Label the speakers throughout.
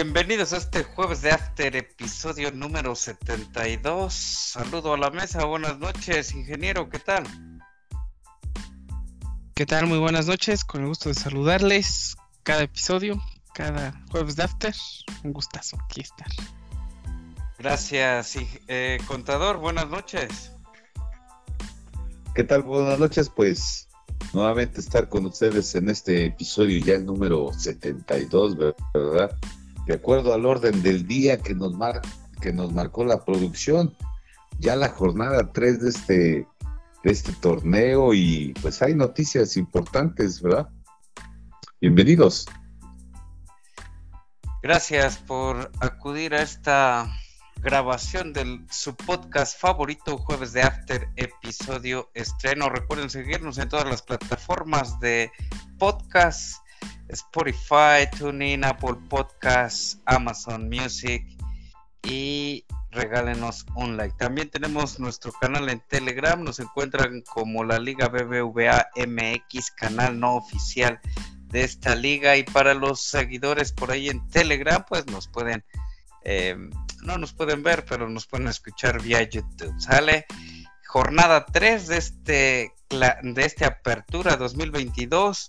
Speaker 1: Bienvenidos a este jueves de After, episodio número 72. Saludo a la mesa, buenas noches, ingeniero, ¿qué tal?
Speaker 2: ¿Qué tal? Muy buenas noches, con el gusto de saludarles cada episodio, cada jueves de After. Un gustazo aquí estar.
Speaker 1: Gracias, eh, contador, buenas noches.
Speaker 3: ¿Qué tal? Buenas noches, pues nuevamente estar con ustedes en este episodio ya el número 72, ¿verdad? De acuerdo al orden del día que nos, mar que nos marcó la producción, ya la jornada 3 de este, de este torneo y pues hay noticias importantes, ¿verdad? Bienvenidos.
Speaker 1: Gracias por acudir a esta grabación de su podcast favorito, Jueves de After, episodio estreno. Recuerden seguirnos en todas las plataformas de podcast Spotify, TuneIn, Apple Podcasts, Amazon Music y regálenos un like. También tenemos nuestro canal en Telegram, nos encuentran como la Liga BBVA MX, canal no oficial de esta liga y para los seguidores por ahí en Telegram pues nos pueden eh, no nos pueden ver pero nos pueden escuchar vía YouTube sale jornada 3 de este de este apertura 2022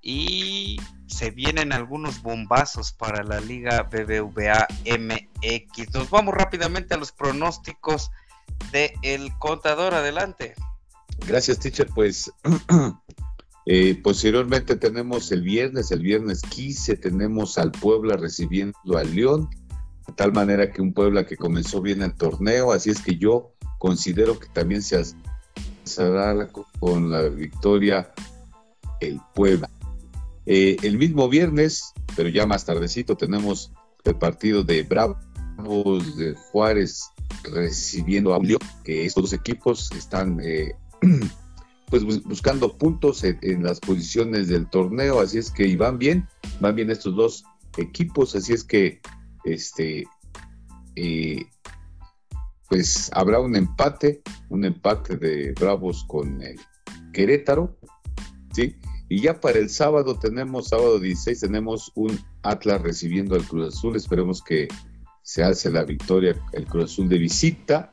Speaker 1: y se vienen algunos bombazos para la Liga BBVA MX. Nos vamos rápidamente a los pronósticos del el contador. Adelante.
Speaker 3: Gracias, teacher. Pues eh, posteriormente tenemos el viernes, el viernes 15, tenemos al Puebla recibiendo al León, de tal manera que un Puebla que comenzó bien el torneo, así es que yo considero que también se hará con la victoria el Puebla. Eh, el mismo viernes, pero ya más tardecito, tenemos el partido de Bravos de Juárez recibiendo a León, que estos dos equipos están eh, pues buscando puntos en, las posiciones del torneo, así es que y van bien, van bien estos dos equipos, así es que este eh, pues habrá un empate, un empate de Bravos con el Querétaro, ¿sí? Y ya para el sábado tenemos, sábado 16, tenemos un Atlas recibiendo al Cruz Azul. Esperemos que se hace la victoria el Cruz Azul de visita.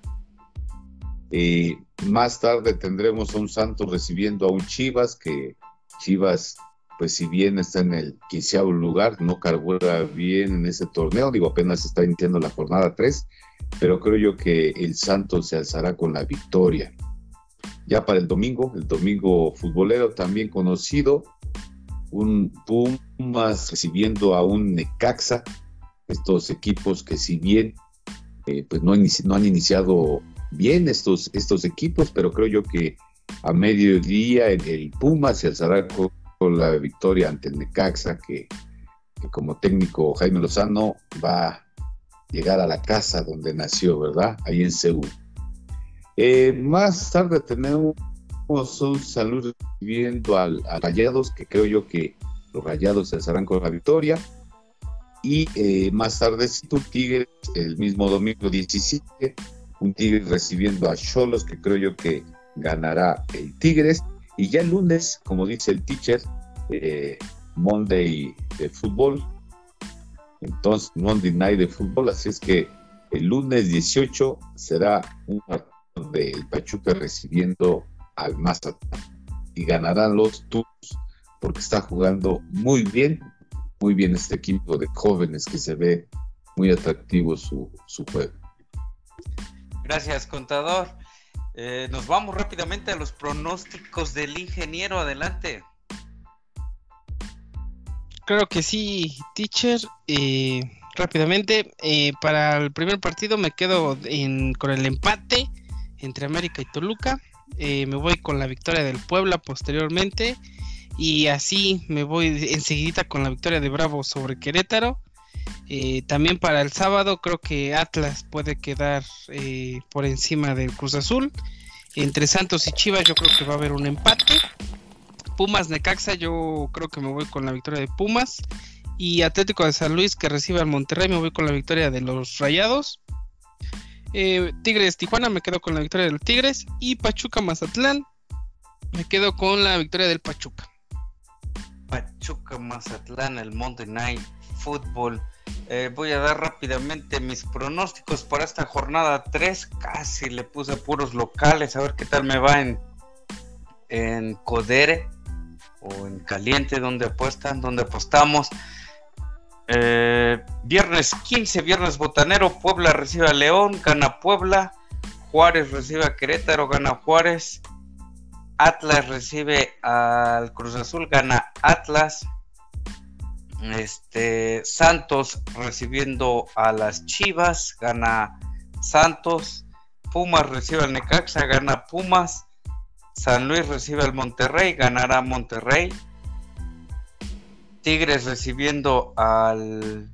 Speaker 3: Eh, más tarde tendremos a un Santos recibiendo a un Chivas, que Chivas, pues si bien está en el quinceavo lugar, no carbura bien en ese torneo, digo, apenas está iniciando la jornada 3, pero creo yo que el Santos se alzará con la victoria ya para el domingo, el domingo futbolero también conocido, un Pumas recibiendo a un Necaxa, estos equipos que si bien eh, pues no, han iniciado bien estos, estos equipos, pero creo yo que a mediodía el, el Pumas se alzará con, la victoria ante el Necaxa, que, que, como técnico Jaime Lozano va a llegar a la casa donde nació, ¿verdad? Ahí en Seúl. Eh, más tarde tenemos un saludo recibiendo al, a Rayados, que creo yo que los Rayados se alzarán con la victoria. Y eh, más tarde, un Tigres, el mismo domingo 17, un Tigres recibiendo a Cholos, que creo yo que ganará el Tigres. Y ya el lunes, como dice el teacher, eh, Monday de fútbol. Entonces, Monday Night de fútbol. Así es que el lunes 18 será un partido del Pachuca recibiendo al Mazatlán y ganarán los Tuzos porque está jugando muy bien, muy bien este equipo de jóvenes que se ve muy atractivo su, su juego.
Speaker 1: Gracias, contador. Eh, nos vamos rápidamente a los pronósticos del ingeniero. Adelante.
Speaker 2: Creo que sí, teacher. Eh, rápidamente, eh, para el primer partido me quedo con el empate entre América y Toluca. Eh, me voy con la victoria del Puebla posteriormente. Y así me voy enseguida con la victoria de Bravo sobre Querétaro. Eh, también para el sábado creo que Atlas puede quedar eh, por encima del Cruz Azul. Entre Santos y Chivas yo creo que va a haber un empate. Pumas Necaxa yo creo que me voy con la victoria de Pumas. Y Atlético de San Luis que recibe al Monterrey me voy con la victoria de los Rayados. Eh, Tigres Tijuana me quedo con la victoria del Tigres. Y Pachuca Mazatlán me quedo con la victoria del Pachuca.
Speaker 1: Pachuca Mazatlán, el Monday Night Football. Eh, voy a dar rápidamente mis pronósticos para esta jornada 3. Casi le puse puros locales. A ver qué tal me va en, en Codere o en Caliente, donde apuestan, donde apostamos. Eh, viernes 15, viernes botanero. Puebla recibe a León, gana Puebla. Juárez recibe a Querétaro, gana Juárez. Atlas recibe al Cruz Azul, gana Atlas. Este Santos recibiendo a las Chivas, gana Santos. Pumas recibe al Necaxa, gana Pumas. San Luis recibe al Monterrey, ganará Monterrey. Tigres recibiendo al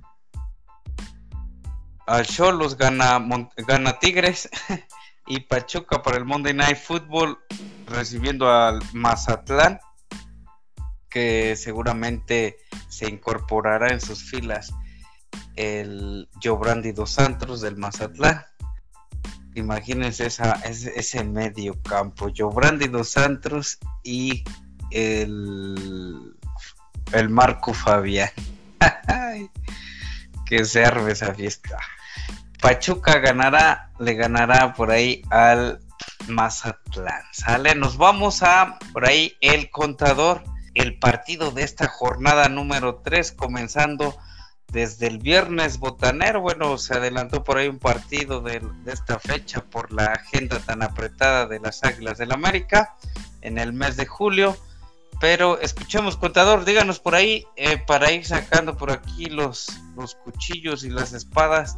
Speaker 1: al Cholos gana gana Tigres y Pachuca para el Monday Night Football recibiendo al Mazatlán que seguramente se incorporará en sus filas el Jobrandi dos Santos del Mazatlán. Imagínense esa, ese, medio campo, Jobrandi dos Santos y el, el Marco Fabián. que se arme esa fiesta. Pachuca ganará, le ganará por ahí al Mazatlán. Sale, nos vamos a por ahí el contador el partido de esta jornada número 3, comenzando desde el viernes botanero. Bueno, se adelantó por ahí un partido de, esta fecha por la agenda tan apretada de las Águilas del América en el mes de julio. Pero escuchemos, contador, díganos por ahí, eh, para ir sacando por aquí los, los cuchillos y las espadas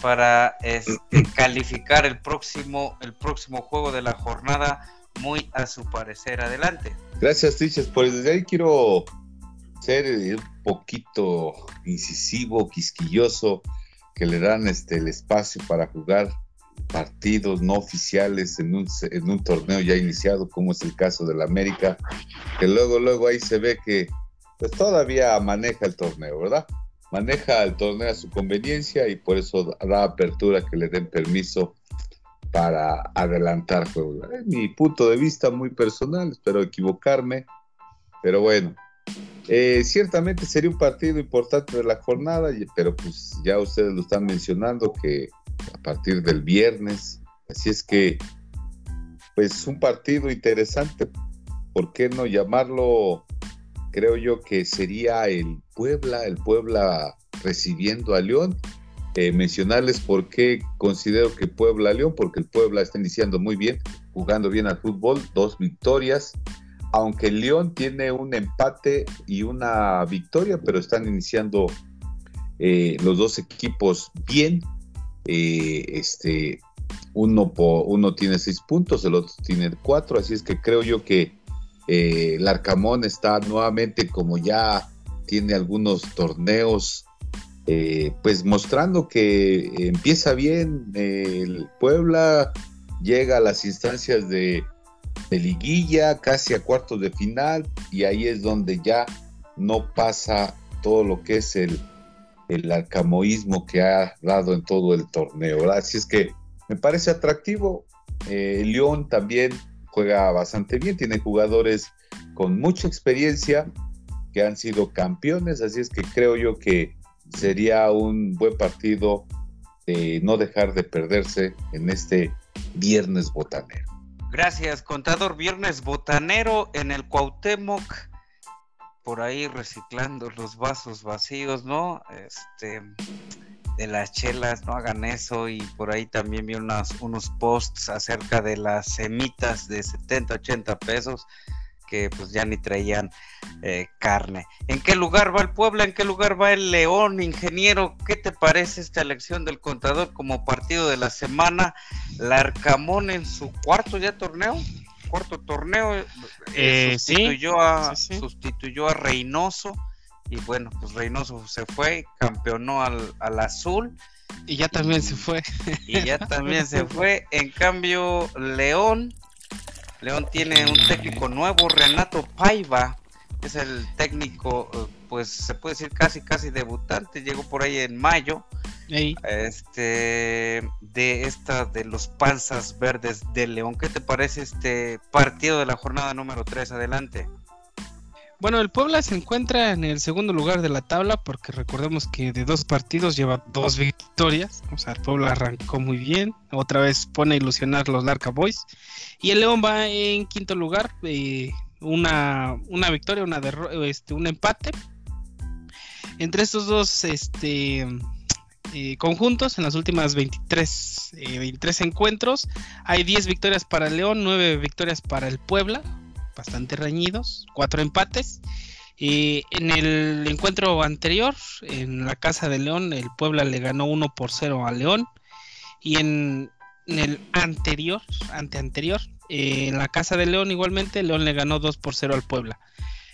Speaker 1: para este, calificar el próximo, el próximo juego de la jornada muy a su parecer. Adelante.
Speaker 3: Gracias, Tiches. Pues desde ahí quiero ser un poquito incisivo, quisquilloso, que le dan este, el espacio para jugar partidos no oficiales en un, torneo ya iniciado, como es el caso del América, que luego, luego ahí se ve que pues todavía maneja el torneo, ¿verdad? Maneja el torneo a su conveniencia y por eso da apertura que le den permiso para adelantar juegos. Mi punto de vista muy personal, espero equivocarme, pero bueno, eh, ciertamente sería un partido importante de la jornada, pero pues ya ustedes lo están mencionando que a partir del viernes, así es que pues un partido interesante, ¿por qué no llamarlo? Creo yo que sería el Puebla, el Puebla recibiendo a León eh, mencionarles por qué considero que Puebla León, porque el Puebla está iniciando muy bien, jugando bien al fútbol, dos victorias, aunque León tiene un empate y una victoria, pero están iniciando eh, los dos equipos bien. Eh, este, uno, uno tiene seis puntos, el otro tiene cuatro, así es que creo yo que el Arcamón está nuevamente como ya tiene algunos torneos eh, pues mostrando que empieza bien el Puebla, llega a las instancias de, liguilla, casi a cuartos de final, y ahí es donde ya no pasa todo lo que es el, el arcamoísmo que ha dado en todo el torneo. Así es que me parece atractivo. Eh, León también juega bastante bien, tiene jugadores con mucha experiencia que han sido campeones, así es que creo yo que sería un buen partido de no dejar de perderse en este viernes botanero.
Speaker 1: Gracias, contador. Viernes botanero en el Cuauhtémoc, por ahí reciclando los vasos vacíos, ¿no? Este, de las chelas, no hagan eso. Y por ahí también vi unos, unos posts acerca de las semitas de 70, 80 pesos que pues ya ni traían eh, carne. ¿En qué lugar va el Puebla? ¿En qué lugar va el León, ingeniero? ¿Qué te parece esta elección del contador como partido de la semana? Larcamón en su cuarto ya torneo, cuarto torneo, eh, eh, sustituyó, a, sustituyó a Reynoso y bueno, pues Reynoso se fue, campeonó al, al azul.
Speaker 2: Y ya también se fue.
Speaker 1: Y ya también se fue. En cambio, León León tiene un técnico nuevo, Renato Paiva, es el técnico, eh, pues se puede decir casi casi debutante, llegó por ahí en mayo. Este de esta de los panzas verdes de León. ¿Qué te parece este partido de la jornada número 3? Adelante.
Speaker 2: Bueno, el Puebla se encuentra en el segundo lugar de la tabla porque recordemos que de dos partidos lleva dos victorias. O sea, el Puebla arrancó muy bien. Otra vez pone a ilusionar los Larca Boys. Y el León va en quinto lugar. Eh, una, una victoria, una este, un empate. Entre estos dos este, eh, conjuntos, en las últimas 23, 23 eh, encuentros, hay 10 victorias para León, 9 victorias para el Puebla bastante reñidos, cuatro empates. y en el encuentro anterior, en la Casa de León, el Puebla le ganó 1 por 0 a León. Y en, el anterior, ante anterior, eh, en la Casa de León igualmente, León le ganó 2 por 0 al Puebla.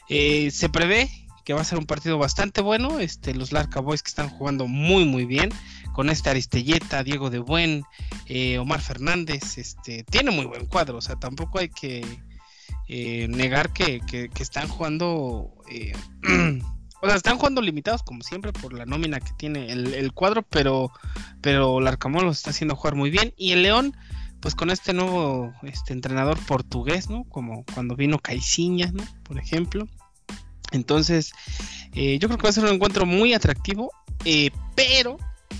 Speaker 2: Se prevé que va a ser un partido bastante bueno. Este, los Larca Boys que están jugando muy muy bien. Con este Aristelleta, Diego de Buen, eh, Omar Fernández, este, tiene muy buen cuadro. O sea, tampoco hay que, eh, negar que, están jugando, eh, o sea, están jugando limitados como siempre por la nómina que tiene el, cuadro, pero, pero el Arcamón los está haciendo jugar muy bien y el León, pues con este nuevo este entrenador portugués, ¿no? Como cuando vino Caiciña, ¿no? Por ejemplo. Entonces, eh, yo creo que va a ser un encuentro muy atractivo, pero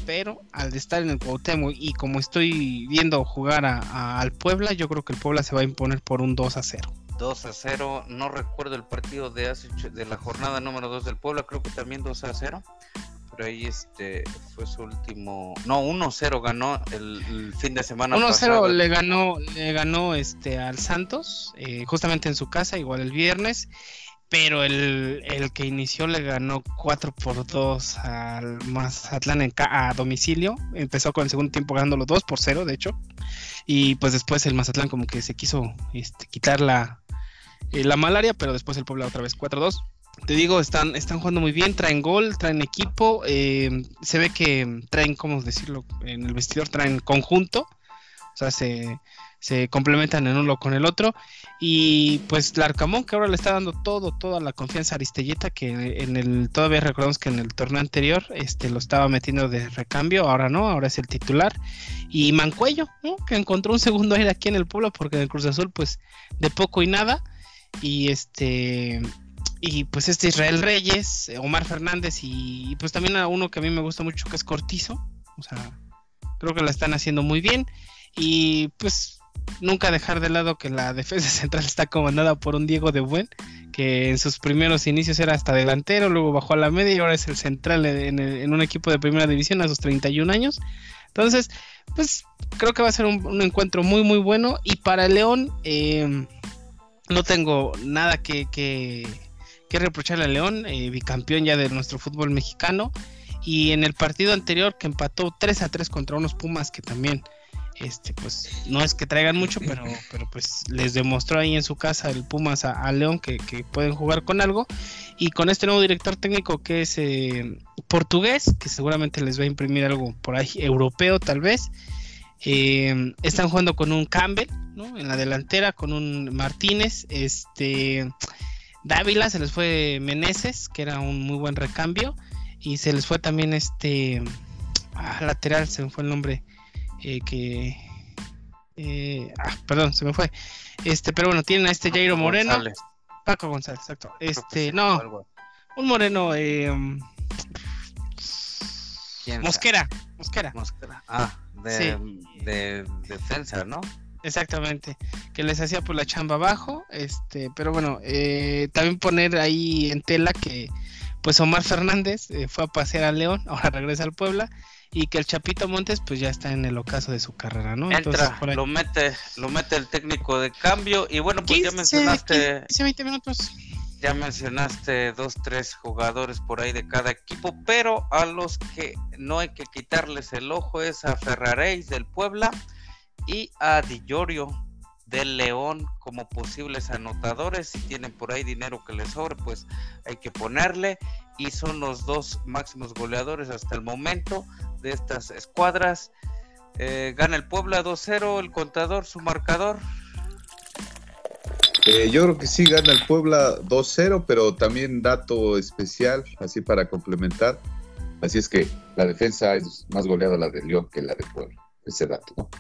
Speaker 2: pero al estar en el Cuauhtémoc y como estoy viendo jugar al Puebla, yo creo que el Puebla se va a imponer por un 2 a 0.
Speaker 1: 2 a 0. No recuerdo el partido de, de la jornada número 2 del Puebla, creo que también 2 a 0. Pero ahí este fue su último. No, 1-0 ganó el, fin de semana
Speaker 2: 1-0 le ganó, le ganó este al Santos, eh, justamente en su casa, igual el viernes. Pero el, el que inició le ganó 4 por 2 al Mazatlán en, a domicilio. Empezó con el segundo tiempo ganándolo 2 por 0, de hecho. Y pues después el Mazatlán como que se quiso este, quitar la, eh, la malaria, pero después el Puebla otra vez 4-2. Te digo, están, están jugando muy bien, traen gol, traen equipo, eh, se ve que traen, ¿cómo decirlo? En el vestidor traen conjunto, o sea, se, se complementan en uno con el otro. Y pues Larcamón, que ahora le está dando todo, toda la confianza a Aristelleta, que en el, todavía recordamos que en el torneo anterior este, lo estaba metiendo de recambio, ahora no, ahora es el titular. Y Mancuello, que encontró un segundo aire aquí en el pueblo, porque en el Cruz Azul, pues de poco y nada. Y este y pues este Israel Reyes, Omar Fernández y, pues también a uno que a mí me gusta mucho que es Cortizo, o sea, creo que la están haciendo muy bien y pues nunca dejar de lado que la defensa central está comandada por un Diego de Buen, que en sus primeros inicios era hasta delantero, luego bajó a la media y ahora es el central en, un equipo de primera división a sus 31 años. Entonces, pues creo que va a ser un, encuentro muy muy bueno y para León... Eh, no tengo nada que, que, reprocharle a León, eh, bicampeón ya de nuestro fútbol mexicano. Y en el partido anterior que empató 3 a 3 contra unos Pumas que también, este, pues no es que traigan mucho, pero, pero pues les demostró ahí en su casa el Pumas a, León que, pueden jugar con algo. Y con este nuevo director técnico que es eh, portugués, que seguramente les va a imprimir algo por ahí europeo tal vez. Eh, están jugando con un Campbell, En la delantera, con un Martínez. Este. Dávila, se les fue Meneses, que era un muy buen recambio. Y se les fue también este. Ah, lateral, se me fue el nombre. Eh, que. Eh, ah, perdón, se me fue. Este, pero bueno, tienen a este Jairo Moreno. Paco González, exacto. Este, no. Un moreno. Eh, Mosquera. Mosquera.
Speaker 1: Mosquera. Ah de, defensa, ¿no?
Speaker 2: Exactamente, que les hacía por la chamba abajo, este, pero bueno, eh, también poner ahí en tela que pues Omar Fernández eh, fue a pasear a León, ahora regresa al Puebla y que el Chapito Montes pues ya está en el ocaso de su carrera, ¿no?
Speaker 1: Entra, lo mete, lo mete el técnico de cambio y bueno, pues ya mencionaste
Speaker 2: 15, 20 minutos.
Speaker 1: Ya mencionaste dos, tres jugadores por ahí de cada equipo, pero a los que no hay que quitarles el ojo es a Ferraréis del Puebla y a Di del León como posibles anotadores. Si tienen por ahí dinero que les sobre, pues hay que ponerle. Y son los dos máximos goleadores hasta el momento de estas escuadras. Eh, gana el Puebla 2-0, el contador, su marcador.
Speaker 3: Eh, yo creo que sí gana el Puebla 2-0, pero también dato especial, así para complementar. Así es que la defensa es más goleada la de León que la de Puebla. Ese dato, ¿no?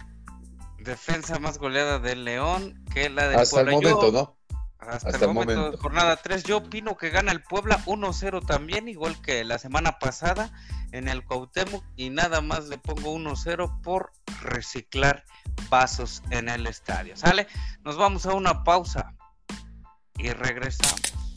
Speaker 1: Defensa más goleada del León que la de
Speaker 3: Hasta el momento, ¿no?
Speaker 1: Hasta, el momento, jornada 3, yo opino que gana el Puebla 1-0 también, igual que la semana pasada en el Cuauhtémoc y nada más le pongo 1-0 por reciclar vasos en el estadio. ¿Sale? Nos vamos a una pausa y regresamos.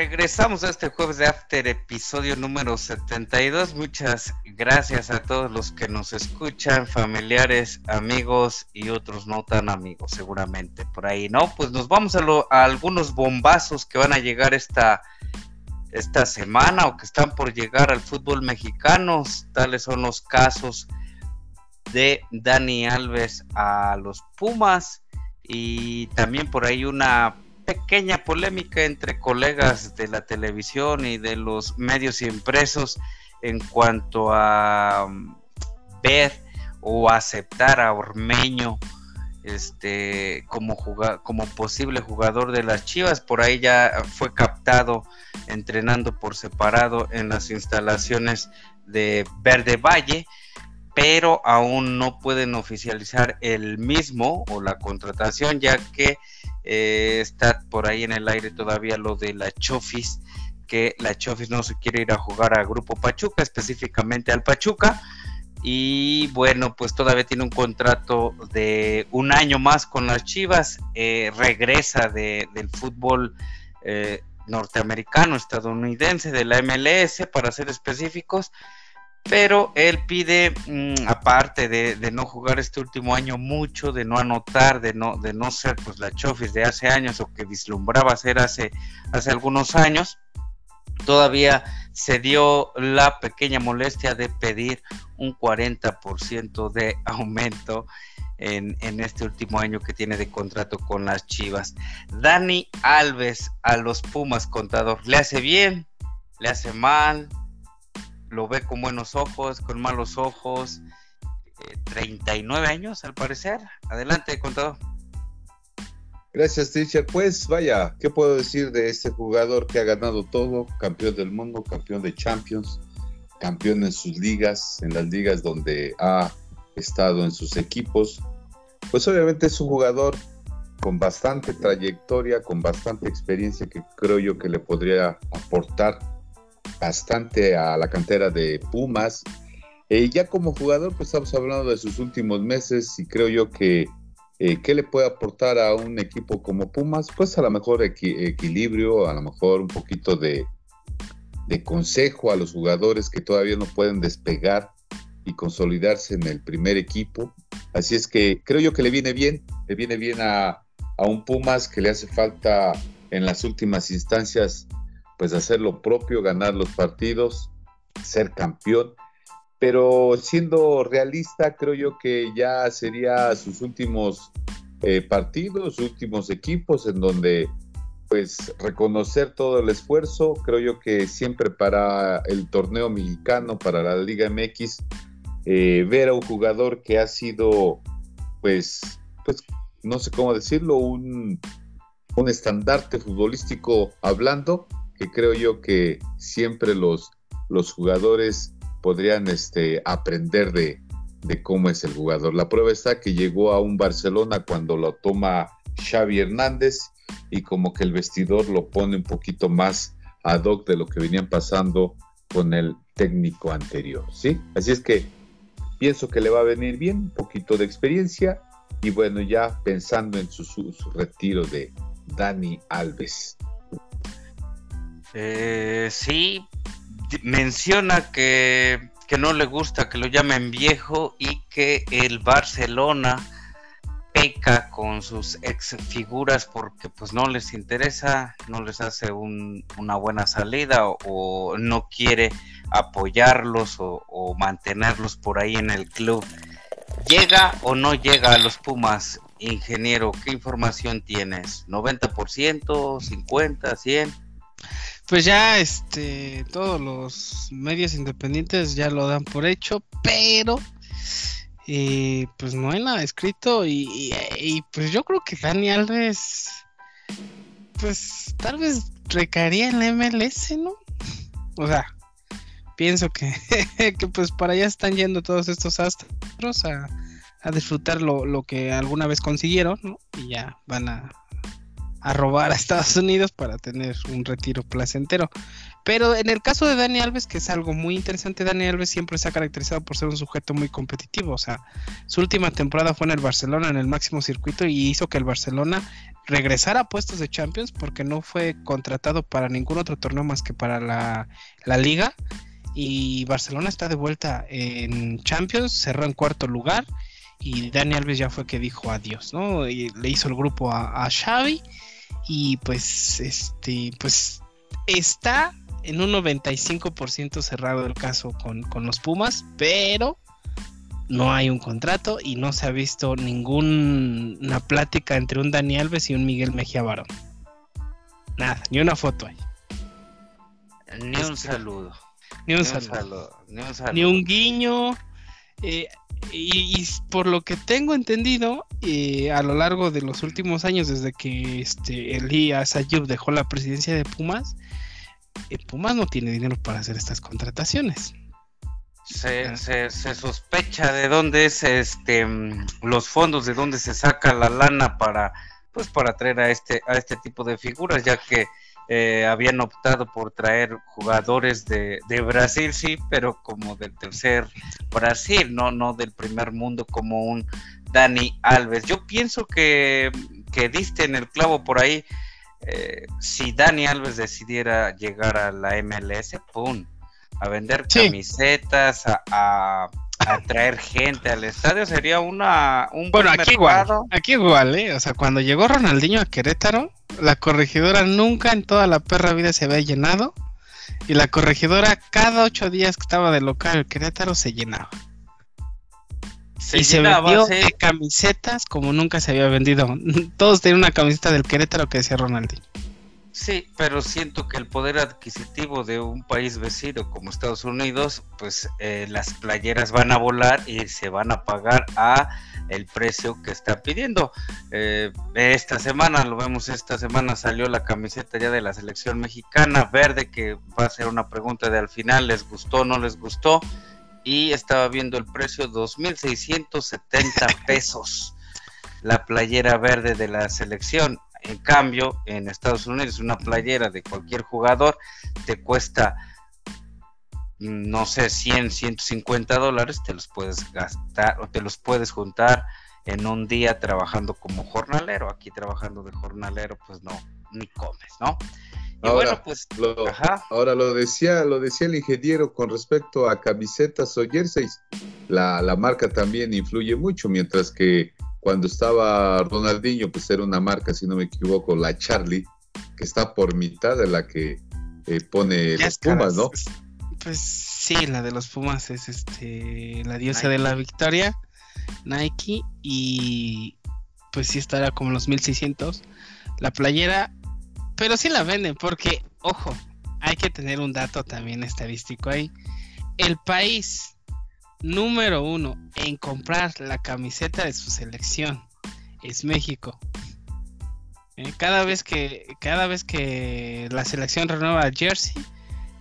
Speaker 1: Regresamos a este jueves de After, episodio número 72. Muchas gracias a todos los que nos escuchan, familiares, amigos y otros no tan amigos, seguramente por ahí, ¿no? Pues nos vamos a, algunos bombazos que van a llegar esta, esta semana o que están por llegar al fútbol mexicano. Tales son los casos de Dani Alves a los Pumas y también por ahí una pequeña polémica entre colegas de la televisión y de los medios impresos en cuanto a um, ver o aceptar a Ormeño este como como posible jugador de las Chivas. Por ahí ya fue captado entrenando por separado en las instalaciones de Verde Valle pero aún no pueden oficializar el mismo o la contratación ya que eh, está por ahí en el aire todavía lo de la Chofis, que la Chofis no se quiere ir a jugar a Grupo Pachuca, específicamente al Pachuca. Y bueno, pues todavía tiene un contrato de un año más con las Chivas. Eh, regresa del fútbol eh, norteamericano, estadounidense, de la MLS, para ser específicos pero él pide, mm, aparte de, no jugar este último año mucho, de no anotar, de no, de no ser pues la Chofis de hace años o que vislumbraba ser hace, hace algunos años, todavía se dio la pequeña molestia de pedir un 40% de aumento en, en, este último año que tiene de contrato con las Chivas. Dani Alves a los Pumas, contador, ¿le hace bien? ¿Le hace mal? Lo ve con buenos ojos, con malos ojos. 39 eh, años al parecer. Adelante, contador.
Speaker 3: Gracias, teacher. Pues vaya, ¿qué puedo decir de este jugador que ha ganado todo? Campeón del mundo, campeón de Champions, campeón en sus ligas, en las ligas donde ha estado en sus equipos. Pues obviamente es un jugador con bastante trayectoria, con bastante experiencia que creo yo que le podría aportar bastante a la cantera de Pumas. Eh, ya como jugador, pues estamos hablando de sus últimos meses y creo yo que eh, ¿qué le puede aportar a un equipo como Pumas? Pues a lo mejor equilibrio, a lo mejor un poquito de, de consejo a los jugadores que todavía no pueden despegar y consolidarse en el primer equipo. Así es que creo yo que le viene bien, le viene bien a, a un Pumas que le hace falta en las últimas instancias pues hacer lo propio, ganar los partidos, ser campeón. Pero siendo realista, creo yo que ya sería sus últimos eh, partidos, últimos equipos en donde pues reconocer todo el esfuerzo, creo yo que siempre para el torneo mexicano, para la Liga MX, eh, ver a un jugador que ha sido pues, pues no sé cómo decirlo, un, un estandarte futbolístico hablando, que creo yo que siempre los, los jugadores podrían este, aprender de, cómo es el jugador. La prueba está que llegó a un Barcelona cuando lo toma Xavi Hernández y como que el vestidor lo pone un poquito más ad hoc de lo que venían pasando con el técnico anterior, ¿sí? Así es que pienso que le va a venir bien, un poquito de experiencia y bueno, ya pensando en su, su retiro de Dani Alves.
Speaker 1: Eh, sí, menciona que, no le gusta que lo llamen viejo y que el Barcelona peca con sus ex figuras porque pues no les interesa, no les hace una buena salida o, no quiere apoyarlos o, mantenerlos por ahí en el club. ¿Llega o no llega a los Pumas, ingeniero? ¿Qué información tienes? ¿90%, 50%, 100%?
Speaker 2: Pues ya este todos los medios independientes ya lo dan por hecho, pero eh, pues no hay nada escrito y, y, pues yo creo que Dani Alves, pues tal vez recaería en MLS, ¿no? O sea, pienso que, que pues para allá están yendo todos estos astros a, a disfrutar lo, lo, que alguna vez consiguieron, ¿no? Y ya van a, a robar a Estados Unidos para tener un retiro placentero. Pero en el caso de Dani Alves, que es algo muy interesante, Dani Alves siempre se ha caracterizado por ser un sujeto muy competitivo. O sea, su última temporada fue en el Barcelona, en el máximo circuito, y hizo que el Barcelona regresara a puestos de Champions porque no fue contratado para ningún otro torneo más que para la, la liga. Y Barcelona está de vuelta en Champions, cerró en cuarto lugar. Y Dani Alves ya fue que dijo adiós, ¿no? Y le hizo el grupo a, a Xavi y pues este pues está en un 95% cerrado el caso con, los Pumas, pero no hay un contrato y no se ha visto ninguna plática entre un Dani Alves y un Miguel Mejía Barón. Nada, ni una foto hay.
Speaker 1: Ni un saludo.
Speaker 2: Ni un, saludo. Ni un guiño. Eh, y, por lo que tengo entendido, eh, a lo largo de los últimos años, desde que este, Elías Ayub dejó la presidencia de Pumas, eh, Pumas no tiene dinero para hacer estas contrataciones.
Speaker 1: Se, ah. se, se, sospecha de dónde es este los fondos, de dónde se saca la lana para pues para traer a este a este tipo de figuras, ya que eh, habían optado por traer jugadores de, Brasil, sí, pero como del tercer Brasil, no, no del primer mundo como un Dani Alves. Yo pienso que, que diste en el clavo por ahí. Eh, si Dani Alves decidiera llegar a la MLS, ¡pum! A vender camisetas, a atraer gente al estadio sería una un
Speaker 2: bueno aquí igual aquí igual eh o sea cuando llegó Ronaldinho a Querétaro la corregidora nunca en toda la perra vida se había llenado y la corregidora cada ocho días que estaba de local en Querétaro se llenaba. Y se vendió de camisetas como nunca se había vendido. Todos tenían una camiseta del Querétaro que decía Ronaldinho
Speaker 1: Sí, pero siento que el poder adquisitivo de un país vecino como Estados Unidos, pues eh, las playeras van a volar y se van a pagar a el precio que está pidiendo. Eh, esta semana, lo vemos esta semana, salió la camiseta ya de la selección mexicana, verde, que va a ser una pregunta de al final, ¿les gustó o no les gustó? Y estaba viendo el precio, 2.670 pesos la playera verde de la selección. En cambio, en Estados Unidos una playera de cualquier jugador te cuesta, no sé, 100, 150 dólares, te los puedes gastar o te los puedes juntar en un día trabajando como jornalero. Aquí trabajando de jornalero, pues no, ni comes, ¿no?
Speaker 3: Y ahora, bueno, pues, lo, ahora lo decía, lo decía el ingeniero con respecto a camisetas o jerseys. La, la marca también influye mucho, mientras que cuando estaba Ronaldinho, pues era una marca, si no me equivoco, la Charlie, que está por mitad de la que eh, pone los Pumas, ¿no?
Speaker 2: Pues sí, la de los Pumas es este la diosa de la victoria, Nike, y pues sí estará como los 1600. La playera, pero sí la venden, porque, ojo, hay que tener un dato también estadístico ahí. El país número uno en comprar la camiseta de su selección es México. Eh, cada vez que cada vez que la selección renueva jersey,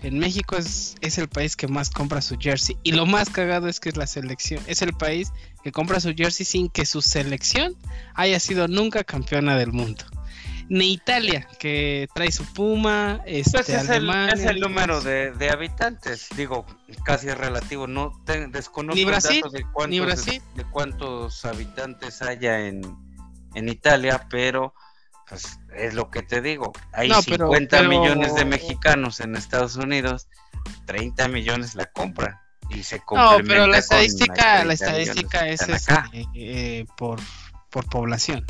Speaker 2: en México es, es, el país que más compra su jersey. Y lo más cagado es que es la selección. Es el país que compra su jersey sin que su selección haya sido nunca campeona del mundo ni Italia, que trae su Puma, este, pues
Speaker 1: es, el, es el número de, habitantes, digo, casi es relativo, no desconozco
Speaker 2: ni Brasil,
Speaker 1: de cuántos, de cuántos habitantes haya en, Italia, pero pues es lo que te digo, hay 50 millones de mexicanos en Estados Unidos, 30 millones la compran y se
Speaker 2: No, pero la estadística, la estadística es este, eh, por, por población.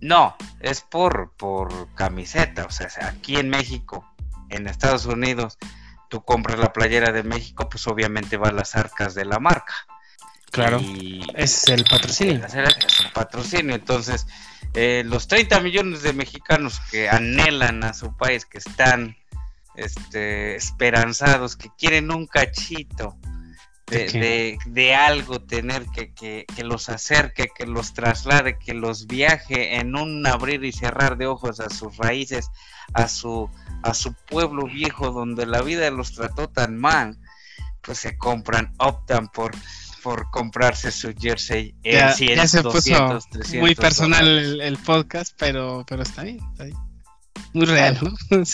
Speaker 1: No, es por, por camiseta. O sea, aquí en México, en Estados Unidos, tú compras la playera de México, pues obviamente va a las arcas de la marca.
Speaker 2: Claro. es el patrocinio.
Speaker 1: Es el patrocinio. Entonces, eh, los 30 millones de mexicanos que anhelan a su país, que están este, esperanzados, que quieren un cachito de, algo, tener que, que, los acerque, que los traslade, que los viaje en un abrir y cerrar de ojos a sus raíces, a su, a su pueblo viejo donde la vida los trató tan mal, pues se compran, optan por, por comprarse su jersey
Speaker 2: en 100, se 200, 300 muy personal el, podcast, pero, pero está bien, está bien. Muy real, ¿no?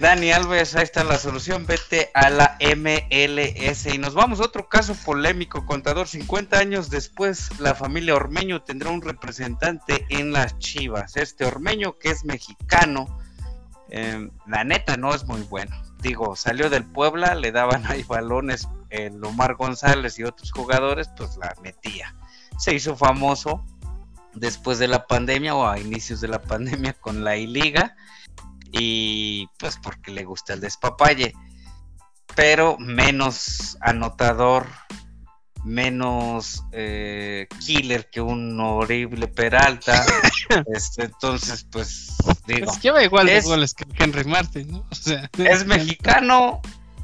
Speaker 1: Dani Alves, ahí está la solución. Vete a la MLS. Y nos vamos a otro caso polémico. Contador, 50 años después, la familia Ormeño tendrá un representante en las Chivas. Este Ormeño, que es mexicano, eh, la neta no es muy bueno. Digo, salió del Puebla, le daban ahí balones el Omar González y otros jugadores, pues la metía. Se hizo famoso después de la pandemia o a inicios de la pandemia con la I-Liga y pues porque le gusta el despapalle, pero menos anotador, menos eh, killer que un horrible Peralta. este, entonces, pues digo.
Speaker 2: Es que va igual de goles que Henry Martin, ¿no?
Speaker 1: es mexicano,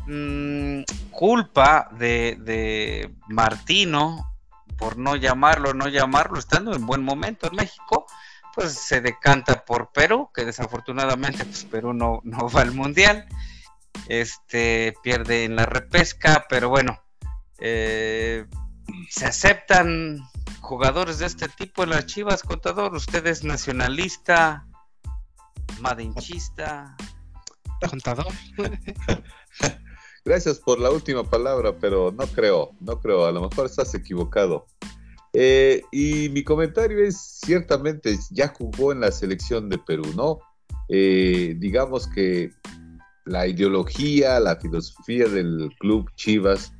Speaker 1: mm, culpa de, de Martino por no llamarlo, no llamarlo, estando en buen momento en México pues se decanta por Perú, que desafortunadamente pues Perú no, no va al mundial. Este pierde en la repesca, pero bueno, eh, se aceptan jugadores de este tipo en las Chivas, contador. Usted es nacionalista, madinchista,
Speaker 2: contador.
Speaker 3: Gracias por la última palabra, pero no creo, no creo. A lo mejor estás equivocado. Eh, y mi comentario es, ciertamente, ya jugó en la selección de Perú, ¿no? Eh, digamos que la ideología, la filosofía del club Chivas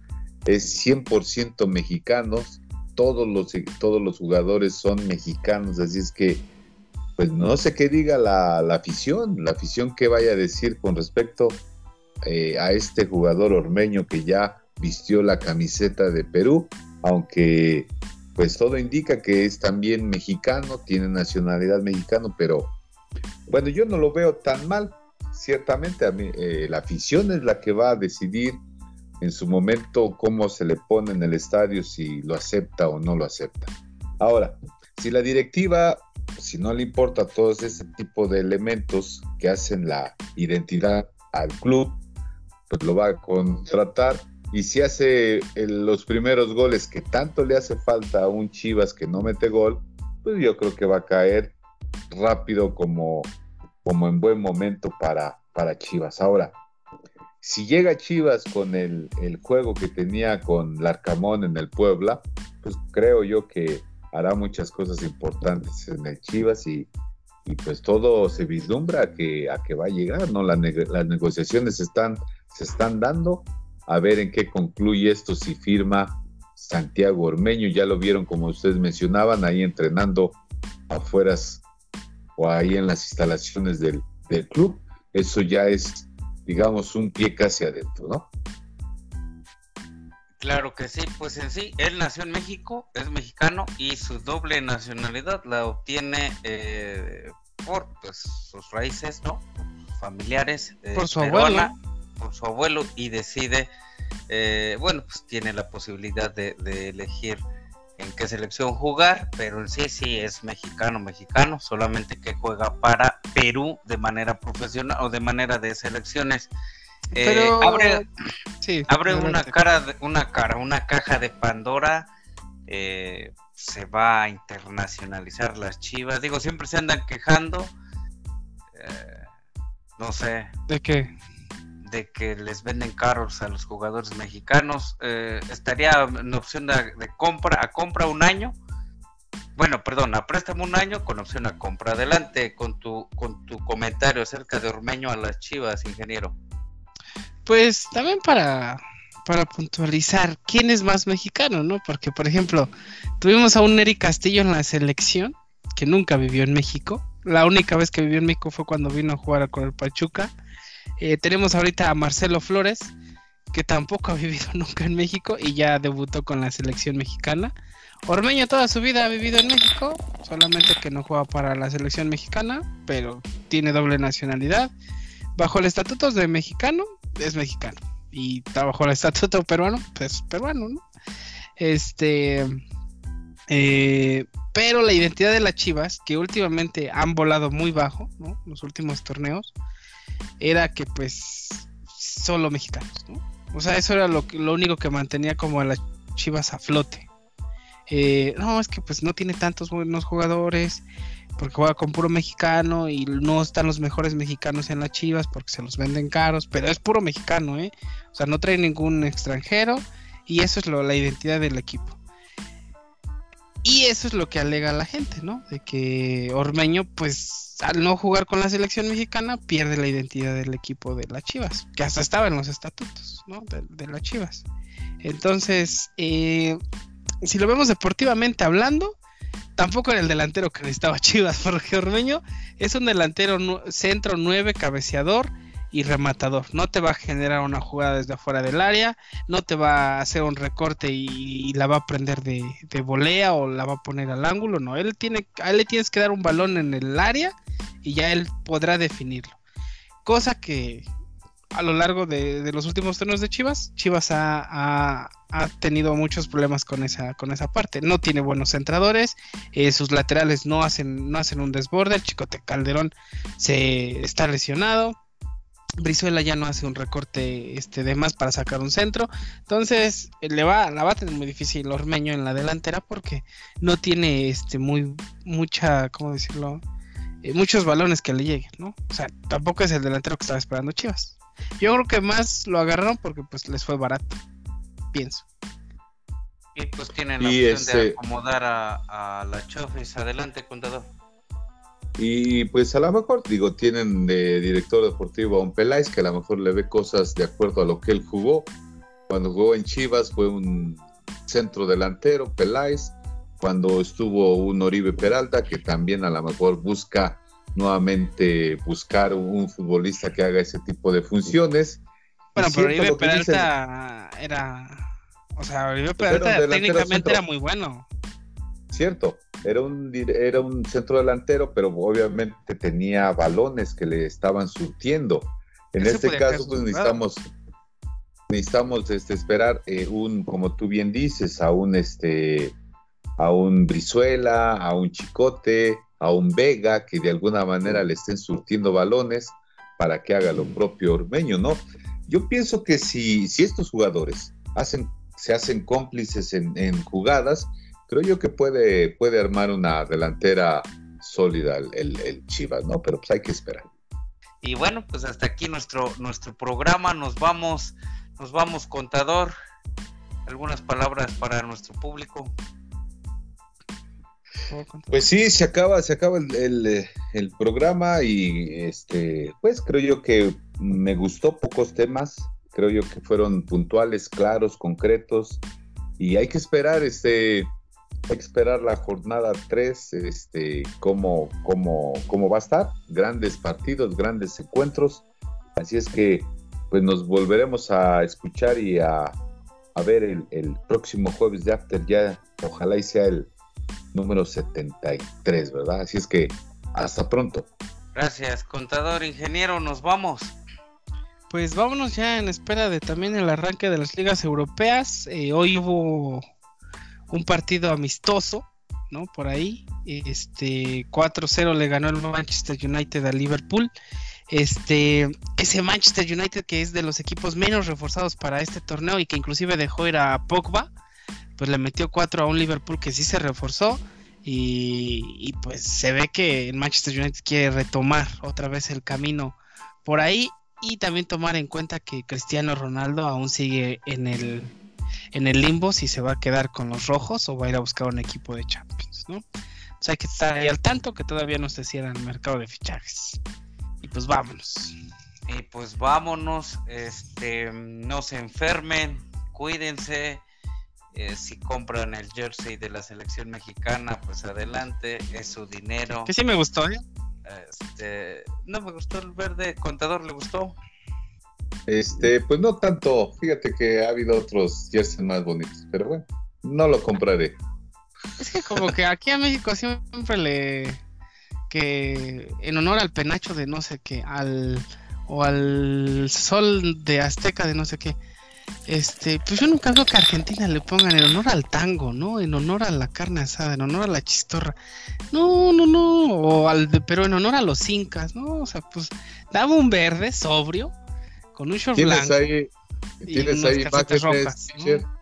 Speaker 3: es 100% mexicanos, todos los, todos los jugadores son mexicanos, así es que, pues no sé qué diga la, afición, la afición que vaya a decir con respecto eh, a este jugador ormeño que ya vistió la camiseta de Perú, aunque pues todo indica que es también mexicano, tiene nacionalidad mexicano, pero bueno, yo no lo veo tan mal. Ciertamente a mí, eh, la afición es la que va a decidir en su momento cómo se le pone en el estadio, si lo acepta o no lo acepta. Ahora, si la directiva, si no le importa todos ese tipo de elementos que hacen la identidad al club, pues lo va a contratar y si hace los primeros goles que tanto le hace falta a un Chivas que no mete gol, pues yo creo que va a caer rápido como, como en buen momento para, para Chivas. Ahora, si llega Chivas con el, juego que tenía con Larcamón en el Puebla, pues creo yo que hará muchas cosas importantes en el Chivas y, pues todo se vislumbra a que, a que va a llegar, ¿no? las negociaciones están, se están dando a ver en qué concluye esto si firma Santiago Ormeño. Ya lo vieron, como ustedes mencionaban, ahí entrenando afueras o ahí en las instalaciones del, club. Eso ya es, digamos, un pie casi adentro, ¿no?
Speaker 1: Claro que sí, pues en sí, él nació en México, es mexicano y su doble nacionalidad la obtiene eh, por pues, sus raíces, ¿no? Familiares.
Speaker 2: Eh, por su abuelo
Speaker 1: por su abuelo y decide, eh, bueno, pues tiene la posibilidad de, elegir en qué selección jugar, pero en sí sí es mexicano, mexicano, solamente que juega para Perú de manera profesional o de manera de selecciones. Eh, pero abre, abre una cara, una cara, una caja de Pandora. Eh, se va a internacionalizar las Chivas. Digo, siempre se andan quejando. no sé.
Speaker 2: ¿De qué?
Speaker 1: De que les venden caros a los jugadores mexicanos. Eh, estaría en opción de, compra a compra un año. Bueno, perdón, a préstamo un año con opción a compra. Adelante con tu, con tu comentario acerca de Ormeño a las Chivas, ingeniero.
Speaker 2: Pues también para, para puntualizar quién es más mexicano, ¿no? Porque, por ejemplo, tuvimos a un Neri Castillo en la selección que nunca vivió en México. La única vez que vivió en México fue cuando vino a jugar con el Pachuca eh, tenemos ahorita a Marcelo Flores, que tampoco ha vivido nunca en México y ya debutó con la selección mexicana. Ormeño toda su vida ha vivido en México, solamente que no juega para la selección mexicana, pero tiene doble nacionalidad. Bajo el estatuto de mexicano, es mexicano. Y bajo el estatuto peruano, pues peruano, ¿no? Este, eh, pero la identidad de las Chivas, que últimamente han volado muy bajo, ¿no? Los últimos torneos, era que pues solo mexicanos, ¿no? O sea, eso era lo, lo único que mantenía como a las Chivas a flote. Eh, no, es que pues no tiene tantos buenos jugadores, porque juega con puro mexicano y no están los mejores mexicanos en las Chivas porque se los venden caros, pero es puro mexicano, ¿eh? O sea, no trae ningún extranjero y eso es lo, la identidad del equipo. Y eso es lo que alega la gente, ¿no? De que Ormeño, pues, al no jugar con la selección mexicana, pierde la identidad del equipo de las Chivas, que hasta estaba en los estatutos, ¿no? De, de las Chivas. Entonces, eh, si lo vemos deportivamente hablando, tampoco era el delantero que necesitaba Chivas, porque Ormeño es un delantero centro 9, cabeceador y rematador. No te va a generar una jugada desde afuera del área, no te va a hacer un recorte y, la va a prender de, de, volea o la va a poner al ángulo. No, él tiene, a él le tienes que dar un balón en el área y ya él podrá definirlo. Cosa que a lo largo de, los últimos torneos de Chivas, Chivas ha, tenido muchos problemas con esa, con esa parte. No tiene buenos centradores, eh, sus laterales no hacen, no hacen un desborde, el Chicote Calderón se está lesionado. Brizuela ya no hace un recorte este, de más para sacar un centro. Entonces, le va, la va a tener muy difícil Ormeño en la delantera porque no tiene este muy mucha, ¿cómo decirlo? Eh, muchos balones que le lleguen, ¿no? O sea, tampoco es el delantero que estaba esperando Chivas. Yo creo que más lo agarraron porque pues les fue barato, pienso.
Speaker 1: Y pues tienen la opción de acomodar a, la Chofis. Adelante, contador.
Speaker 3: Y pues a lo mejor, digo, tienen de director deportivo a un Peláez que a lo mejor le ve cosas de acuerdo a lo que él jugó. Cuando jugó en Chivas fue un centro delantero, Peláez. Cuando estuvo un Oribe Peralta, que también a lo mejor busca nuevamente buscar un futbolista que haga ese tipo de funciones.
Speaker 2: Bueno, pero Oribe Peralta era, o sea, Oribe Peralta técnicamente era muy bueno.
Speaker 3: Cierto, era un, era un centro delantero, pero obviamente tenía balones que le estaban surtiendo. En este caso, pues necesitamos, necesitamos este, esperar eh, un, como tú bien dices, a un este a un Brizuela, a un Chicote, a un Vega que de alguna manera le estén surtiendo balones para que haga lo propio Ormeño, ¿no? Yo pienso que si, si estos jugadores hacen, se hacen cómplices en, jugadas, creo yo que puede, puede armar una delantera sólida el, el, Chivas, ¿no? Pero pues hay que esperar.
Speaker 1: Y bueno, pues hasta aquí nuestro, nuestro programa, nos vamos, nos vamos, contador. Algunas palabras para nuestro público.
Speaker 3: Pues sí, se acaba, se acaba el, programa y este, pues creo yo que me gustó pocos temas, creo yo que fueron puntuales, claros, concretos y hay que esperar, este, esperar la jornada 3, este, cómo, cómo, cómo va a estar, grandes partidos, grandes encuentros, así es que pues nos volveremos a escuchar y a, a ver el, el próximo jueves de After ya, ojalá y sea el número 73, ¿verdad? Así es que hasta pronto.
Speaker 1: Gracias, contador, ingeniero, nos vamos.
Speaker 2: Pues vámonos ya en espera de también el arranque de las ligas europeas. Eh, hoy hubo un partido amistoso, ¿no? Por ahí. Este 4-0 le ganó el Manchester United a Liverpool. Este, ese Manchester United que es de los equipos menos reforzados para este torneo y que inclusive dejó ir a Pogba pues le metió 4 a un Liverpool que sí se reforzó y, pues se ve que el Manchester United quiere retomar otra vez el camino por ahí y también tomar en cuenta que Cristiano Ronaldo aún sigue en el en el limbo si se va a quedar con los rojos o va a ir a buscar un equipo de Champions, ¿no? O sea, hay que estar ahí al tanto que todavía no se cierra el mercado de fichajes. Y pues vámonos.
Speaker 1: Y pues vámonos, este, no se enfermen, cuídense, eh, si compran el jersey de la selección mexicana, pues adelante, es su dinero.
Speaker 2: Que sí me gustó, ¿eh?
Speaker 1: Este, no me gustó el verde, contador, ¿le gustó?
Speaker 3: Este, pues no tanto, fíjate que ha habido otros jerseys más bonitos, pero bueno, no lo compraré.
Speaker 2: Es que como que aquí a México siempre le que en honor al penacho de no sé qué, al o al sol de Azteca de no sé qué, Este, pues yo nunca veo que a Argentina le pongan en honor al tango, ¿no? En honor a la carne asada, en honor a la chistorra. No, no, no. O al pero en honor a los incas, ¿no? O sea, pues dame un verde sobrio con un short
Speaker 3: ¿Tienes
Speaker 2: blanco.
Speaker 3: ahí, ¿tienes ahí imágenes,
Speaker 2: rojas, ¿no?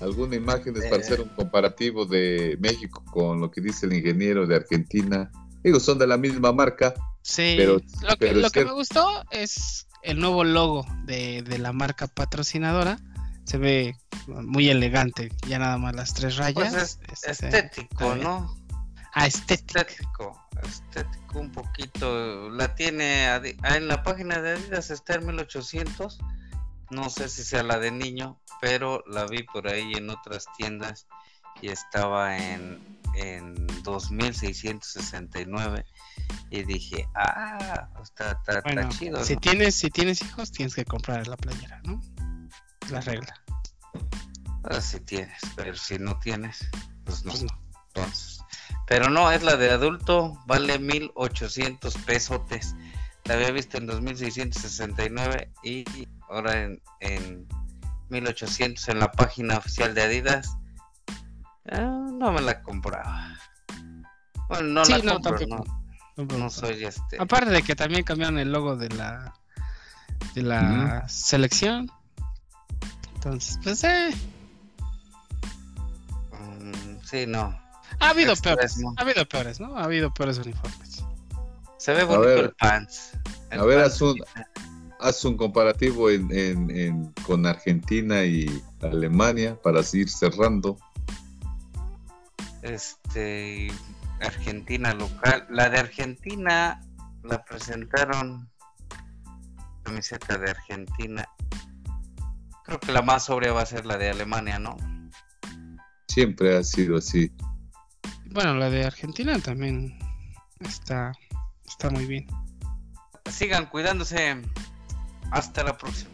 Speaker 3: ¿Alguna imagen para
Speaker 1: Eh.
Speaker 3: hacer un comparativo de México con lo que dice el ingeniero de Argentina? Digo, son de la misma marca,
Speaker 2: Sí,
Speaker 3: Pero-
Speaker 2: lo que,
Speaker 3: pero
Speaker 2: lo
Speaker 3: es
Speaker 2: que
Speaker 3: que-
Speaker 2: me gustó es el nuevo logo de, de la marca patrocinadora. Se ve muy elegante, ya nada más las tres rayas.
Speaker 1: Pues es
Speaker 2: Este,
Speaker 1: estético. ¿no?
Speaker 2: Ah, estético.
Speaker 1: Estético, un poquito. La tiene Adi- ah, en la página de Adidas está en 1800. No sé si sea la de niño, pero la vi por ahí en otras tiendas y estaba en, en 2669 y dije, ah, está, está, chido.
Speaker 2: si tienes, si tienes hijos, tienes que comprar la playera, ¿no? La regla.
Speaker 1: Ah, si tienes, pero si no tienes, pues no.
Speaker 2: Pues no.
Speaker 1: Entonces, pero no, es la de adulto, vale 1800 pesotes. La había visto en 2669 y ahora en, en 1800 en la página oficial de Adidas. Ah, no me la compraba. Bueno, no
Speaker 2: Sí,
Speaker 1: la
Speaker 2: no,
Speaker 1: compro,
Speaker 2: tampoco.
Speaker 1: no,
Speaker 2: No,
Speaker 1: no
Speaker 2: no.
Speaker 1: soy este.
Speaker 2: Aparte de que también cambiaron el logo de la de la selección. Entonces, pues eh,
Speaker 1: mm, sí, no.
Speaker 2: Ha habido peores, ha habido peores, ¿no? Ha habido peores uniformes.
Speaker 1: Se ve bonito
Speaker 3: ver.
Speaker 1: el pants. El
Speaker 3: A ver,
Speaker 1: pants,
Speaker 3: haz un- Haz un comparativo en, en- en- con Argentina y Alemania para ir cerrando.
Speaker 1: este Argentina local la de Argentina la presentaron camiseta de Argentina creo que la más sobria va a ser la de Alemania no
Speaker 3: Siempre ha sido así.
Speaker 2: Bueno, la de Argentina también está está muy bien.
Speaker 1: sigan cuidándose hasta la próxima